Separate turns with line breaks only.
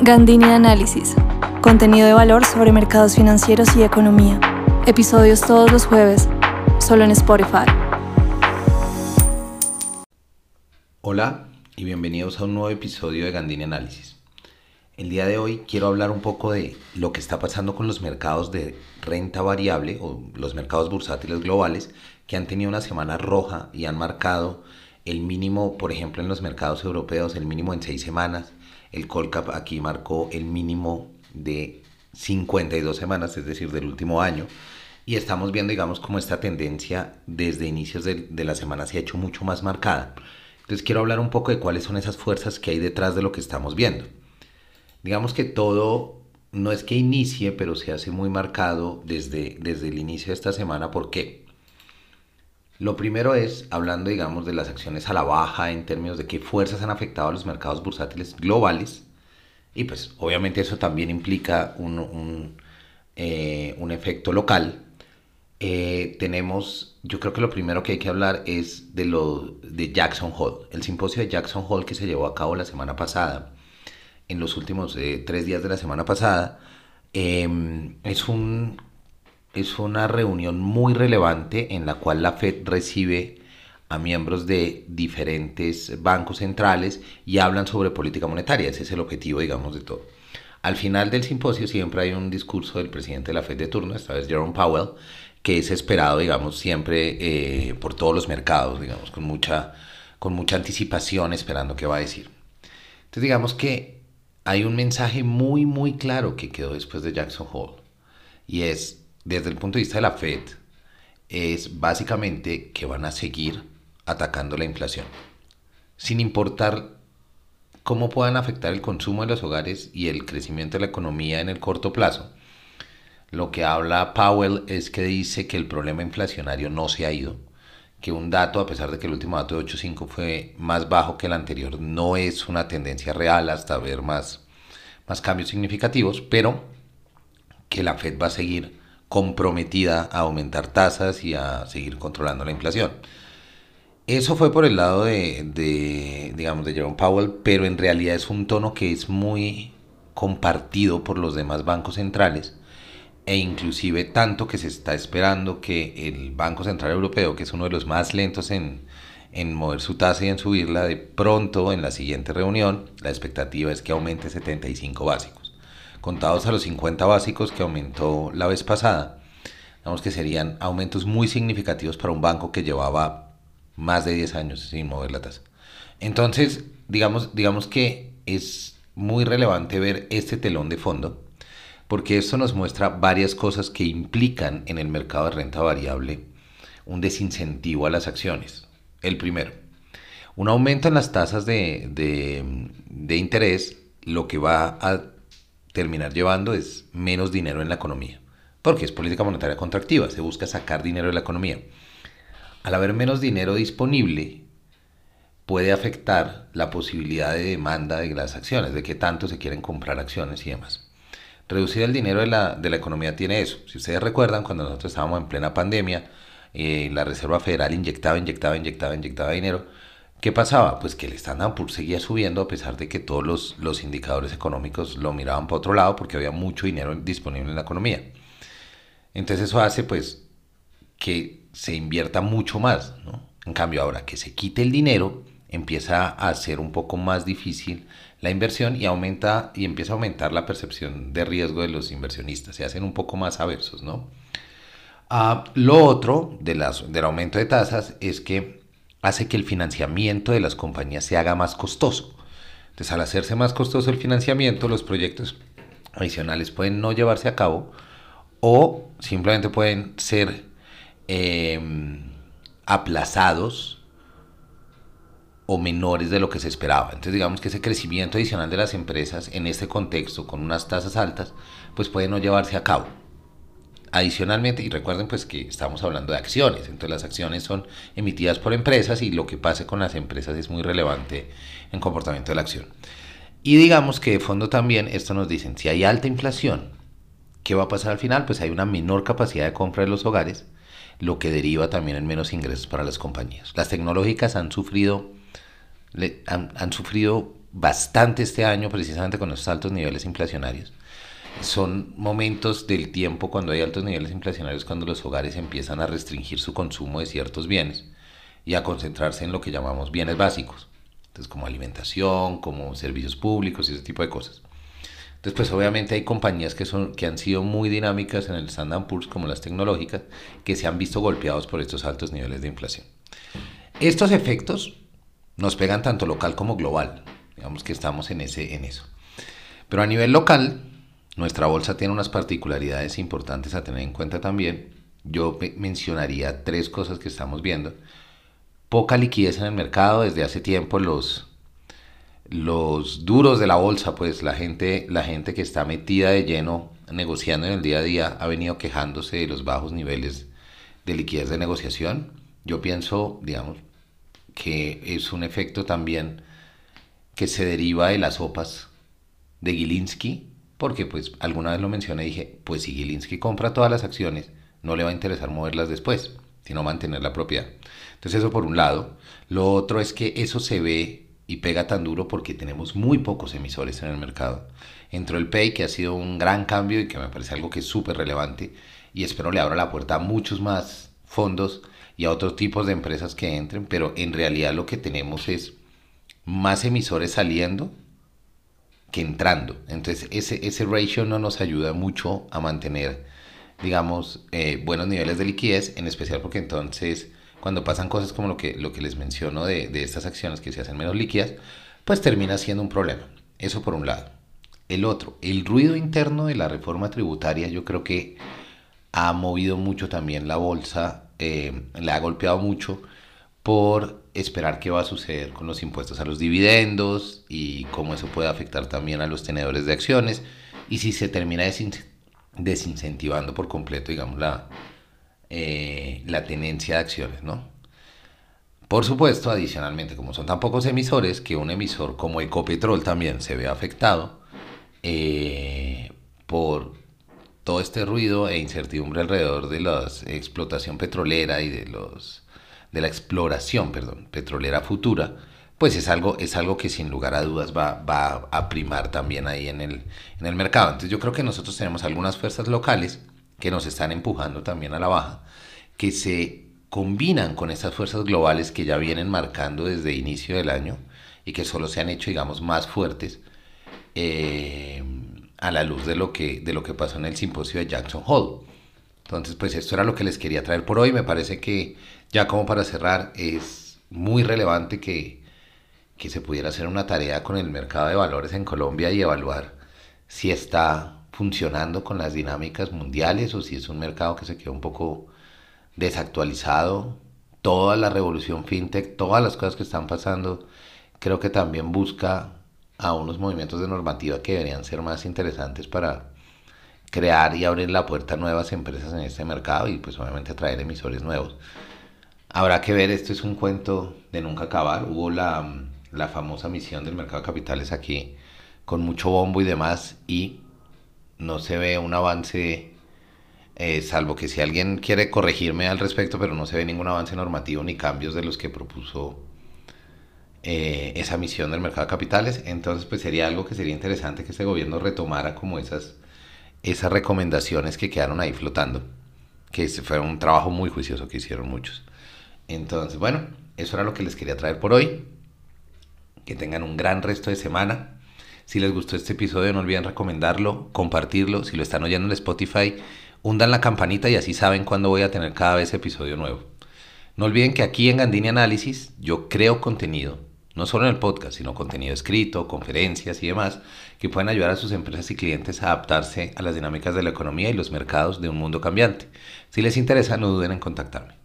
Gandini Análisis. Contenido de valor sobre mercados financieros y economía. Episodios todos los jueves, solo en Spotify.
Hola y bienvenidos a un nuevo episodio de Gandini Análisis. El día de hoy quiero hablar un poco de lo que está pasando con los mercados de renta variable o los mercados bursátiles globales que han tenido una semana roja y han marcado el mínimo, por ejemplo, en los mercados europeos, el mínimo en seis semanas, el Colcap aquí marcó el mínimo de 52 semanas, es decir, del último año. Y estamos viendo, digamos, como esta tendencia desde inicios de, de la semana se ha hecho mucho más marcada. Entonces quiero hablar un poco de cuáles son esas fuerzas que hay detrás de lo que estamos viendo. Digamos que todo no es que inicie, pero se hace muy marcado desde, desde el inicio de esta semana. ¿Por qué? Lo primero es, hablando, digamos, de las acciones a la baja en términos de qué fuerzas han afectado a los mercados bursátiles globales. Y pues obviamente eso también implica un, un, eh, un efecto local. Eh, tenemos, yo creo que lo primero que hay que hablar es de lo de Jackson Hole, el simposio de Jackson Hole que se llevó a cabo la semana pasada, en los últimos eh, tres días de la semana pasada. Em, es un es una reunión muy relevante en la cual la Fed recibe a miembros de diferentes bancos centrales y hablan sobre política monetaria. Ese es el objetivo, digamos, de todo. Al final del simposio siempre hay un discurso del presidente de la Fed de turno, esta vez Jerome Powell, que es esperado, digamos, siempre eh, por todos los mercados, digamos, con mucha, con mucha anticipación esperando qué va a decir. Entonces, digamos que hay un mensaje muy, muy claro que quedó después de Jackson Hole, y es desde el punto de vista de la Fed, es básicamente que van a seguir atacando la inflación, sin importar cómo puedan afectar el consumo de los hogares y el crecimiento de la economía en el corto plazo. Lo que habla Powell es que dice que el problema inflacionario no se ha ido, que un dato, a pesar de que el último dato de 8.5 fue más bajo que el anterior, no es una tendencia real hasta ver más, más cambios significativos, pero que la Fed va a seguir comprometida a aumentar tasas y a seguir controlando la inflación. Eso fue por el lado de, digamos, de Jerome Powell, pero en realidad es un tono que es muy compartido por los demás bancos centrales e inclusive tanto que se está esperando que el Banco Central Europeo, que es uno de los más lentos en, en mover su tasa y en subirla, de pronto en la siguiente reunión la expectativa es que aumente 75 básicos contados a los 50 básicos que aumentó la vez pasada, digamos que serían aumentos muy significativos para un banco que llevaba más de 10 años sin mover la tasa. Entonces, digamos, digamos que es muy relevante ver este telón de fondo, porque esto nos muestra varias cosas que implican en el mercado de renta variable un desincentivo a las acciones. El primero, un aumento en las tasas de, de, de interés, lo que va a terminar llevando es menos dinero en la economía, porque es política monetaria contractiva, se busca sacar dinero de la economía. Al haber menos dinero disponible, puede afectar la posibilidad de demanda de las acciones, de que tanto se quieren comprar acciones y demás. Reducir el dinero de la, de la economía tiene eso. Si ustedes recuerdan, cuando nosotros estábamos en plena pandemia, eh, la Reserva Federal inyectaba, inyectaba, inyectaba, inyectaba dinero, ¿Qué pasaba? Pues que el Standard Poor's seguía subiendo a pesar de que todos los, los indicadores económicos lo miraban para otro lado porque había mucho dinero disponible en la economía. Entonces eso hace pues que se invierta mucho más, ¿no? En cambio ahora que se quite el dinero empieza a ser un poco más difícil la inversión y aumenta y empieza a aumentar la percepción de riesgo de los inversionistas, se hacen un poco más aversos, ¿no? Ah, lo otro del aumento de tasas es que hace que el financiamiento de las compañías se haga más costoso. Entonces, al hacerse más costoso el financiamiento, los proyectos adicionales pueden no llevarse a cabo o simplemente pueden ser em, aplazados o menores de lo que se esperaba. Entonces digamos que ese crecimiento adicional de las empresas en este contexto con unas tasas altas pues puede no llevarse a cabo. Adicionalmente, y recuerden pues que estamos hablando de acciones, entonces las acciones son emitidas por empresas y lo que pase con las empresas es muy relevante en comportamiento de la acción. Y digamos que de fondo también esto nos dicen, si hay alta inflación, ¿qué va a pasar al final? Pues hay una menor capacidad de compra de los hogares, lo que deriva también en menos ingresos para las compañías. Las tecnológicas han sufrido, han, han sufrido bastante este año precisamente con los altos niveles inflacionarios. Son momentos del tiempo cuando hay altos niveles inflacionarios, cuando los hogares empiezan a restringir su consumo de ciertos bienes y a concentrarse en lo que llamamos bienes básicos, entonces como alimentación, como servicios públicos y ese tipo de cosas. Entonces, pues obviamente hay compañías que, son, que han sido muy dinámicas en el Standard Poor's, como las tecnológicas, que se han visto golpeados por estos altos niveles de inflación. Estos efectos nos pegan tanto local como global. Digamos que estamos en, ese, en eso. Pero a nivel local, nuestra bolsa tiene unas particularidades importantes a tener en cuenta también. Yo mencionaría tres cosas que estamos viendo. Poca liquidez en el mercado. Desde hace tiempo los, los duros de la bolsa, pues la gente, la gente que está metida de lleno negociando en el día a día ha venido quejándose de los bajos niveles de liquidez de negociación. Yo pienso, digamos, que es un efecto también que se deriva de las sopas de Gilinski, porque pues alguna vez lo mencioné dije, pues si Gilinski compra todas las acciones, no le va a interesar moverlas después, sino mantener la propiedad. Entonces eso por un lado. Lo otro es que eso se ve y pega tan duro porque tenemos muy pocos emisores en el mercado. Entró el Pay, que ha sido un gran cambio y que me parece algo que es súper relevante y espero le abra la puerta a muchos más fondos y a otros tipos de empresas que entren, pero en realidad lo que tenemos es más emisores saliendo que entrando. Entonces ese, ese ratio no nos ayuda mucho a mantener, digamos, eh, buenos niveles de liquidez, en especial porque entonces cuando pasan cosas como lo que, lo que les menciono de, de estas acciones que se hacen menos líquidas, pues termina siendo un problema. Eso por un lado. El otro, el ruido interno de la reforma tributaria, yo creo que ha movido mucho también la bolsa, eh, le ha golpeado mucho por esperar qué va a suceder con los impuestos a los dividendos y cómo eso puede afectar también a los tenedores de acciones y si se termina desincentivando por completo, digamos, la, eh, la tenencia de acciones, ¿no? Por supuesto, adicionalmente, como son tan pocos emisores, que un emisor como Ecopetrol también se ve afectado eh, por todo este ruido e incertidumbre alrededor de la explotación petrolera y de los de la exploración, perdón, petrolera futura, pues es algo, es algo que sin lugar a dudas va, va a primar también ahí en el, en el mercado. Entonces yo creo que nosotros tenemos algunas fuerzas locales que nos están empujando también a la baja, que se combinan con estas fuerzas globales que ya vienen marcando desde inicio del año y que solo se han hecho, digamos, más fuertes eh, a la luz de lo, que, de lo que pasó en el simposio de Jackson Hole. Entonces, pues esto era lo que les quería traer por hoy. Me parece que ya como para cerrar, es muy relevante que, que se pudiera hacer una tarea con el mercado de valores en Colombia y evaluar si está funcionando con las dinámicas mundiales o si es un mercado que se quedó un poco desactualizado. Toda la revolución fintech, todas las cosas que están pasando, creo que también busca a unos movimientos de normativa que deberían ser más interesantes para crear y abrir la puerta a nuevas empresas en este mercado y pues obviamente traer emisores nuevos. Habrá que ver, esto es un cuento de nunca acabar. Hubo la, la famosa misión del mercado de capitales aquí con mucho bombo y demás y no se ve un avance, eh, salvo que si alguien quiere corregirme al respecto, pero no se ve ningún avance normativo ni cambios de los que propuso eh, esa misión del mercado de capitales. Entonces, pues sería algo que sería interesante que este gobierno retomara como esas esas recomendaciones que quedaron ahí flotando, que fue un trabajo muy juicioso que hicieron muchos. Entonces, bueno, eso era lo que les quería traer por hoy. Que tengan un gran resto de semana. Si les gustó este episodio, no olviden recomendarlo, compartirlo. Si lo están oyendo en Spotify, hundan la campanita y así saben cuándo voy a tener cada vez episodio nuevo. No olviden que aquí en Gandini Análisis yo creo contenido no solo en el podcast, sino contenido escrito, conferencias y demás, que pueden ayudar a sus empresas y clientes a adaptarse a las dinámicas de la economía y los mercados de un mundo cambiante. Si les interesa, no duden en contactarme.